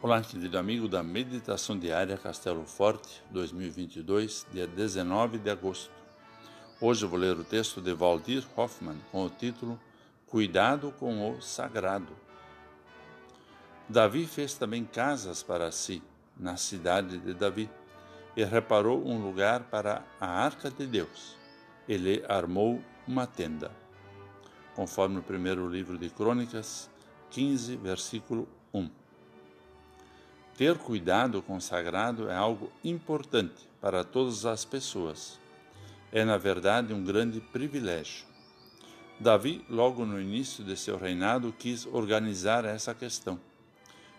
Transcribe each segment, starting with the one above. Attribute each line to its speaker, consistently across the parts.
Speaker 1: Olá, querido amigo da Meditação Diária Castelo Forte 2022, dia 19 de agosto. Hoje vou ler o texto de Valdir Hoffmann com o título Cuidado com o Sagrado. Davi fez também casas para si, na cidade de Davi, e reparou um lugar para a arca de Deus. Ele armou uma tenda. Conforme o primeiro livro de Crônicas, 15, versículo 1. Ter cuidado com o sagrado é algo importante para todas as pessoas. É, na verdade, um grande privilégio. Davi, logo no início de seu reinado, quis organizar essa questão.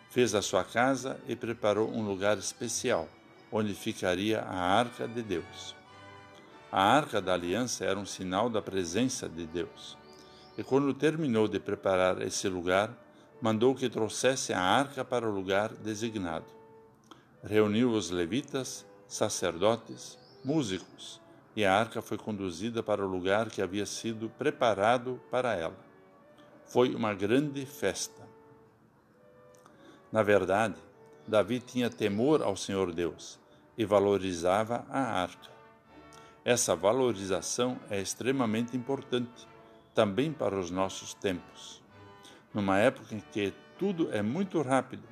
Speaker 1: Fez a sua casa e preparou um lugar especial, onde ficaria a arca de Deus. A arca da aliança era um sinal da presença de Deus. E quando terminou de preparar esse lugar, mandou que trouxesse a arca para o lugar designado. Reuniu os levitas, sacerdotes, músicos, e a arca foi conduzida para o lugar que havia sido preparado para ela. Foi uma grande festa. Na verdade, Davi tinha temor ao Senhor Deus e valorizava a arca. Essa valorização é extremamente importante também para os nossos tempos numa época em que tudo é muito rápido,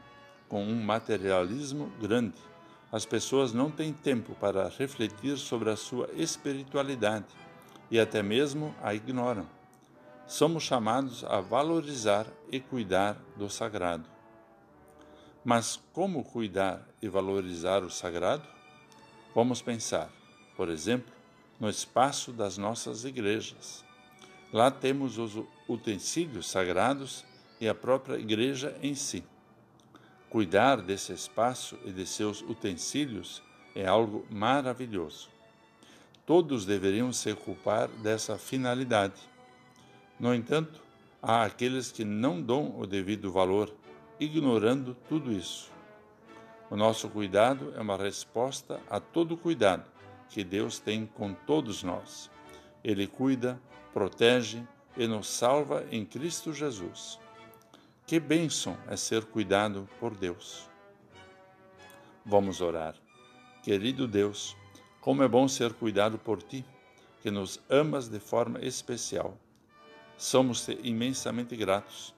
Speaker 1: com um materialismo grande. As pessoas não têm tempo para refletir sobre a sua espiritualidade e até mesmo a ignoram. Somos chamados a valorizar e cuidar do sagrado. Mas como cuidar e valorizar o sagrado? Vamos pensar, por exemplo, no espaço das nossas igrejas. Lá temos os utensílios sagrados e a própria igreja em si. Cuidar desse espaço e de seus utensílios é algo maravilhoso. Todos deveriam se ocupar dessa finalidade. No entanto, há aqueles que não dão o devido valor, ignorando tudo isso. O nosso cuidado é uma resposta a todo cuidado que Deus tem com todos nós. Ele cuida, protege e nos salva em Cristo Jesus. Que bênção é ser cuidado por Deus. Vamos orar. Querido Deus, como é bom ser cuidado por Ti, que nos amas de forma especial. Somos-te imensamente gratos.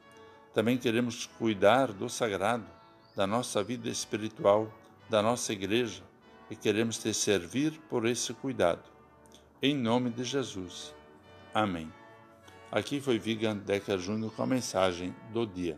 Speaker 1: Também queremos cuidar do sagrado, da nossa vida espiritual, da nossa igreja, e queremos te servir por esse cuidado. Em nome de Jesus. Amém. Aqui foi Vigan Decker Júnior com a mensagem do dia.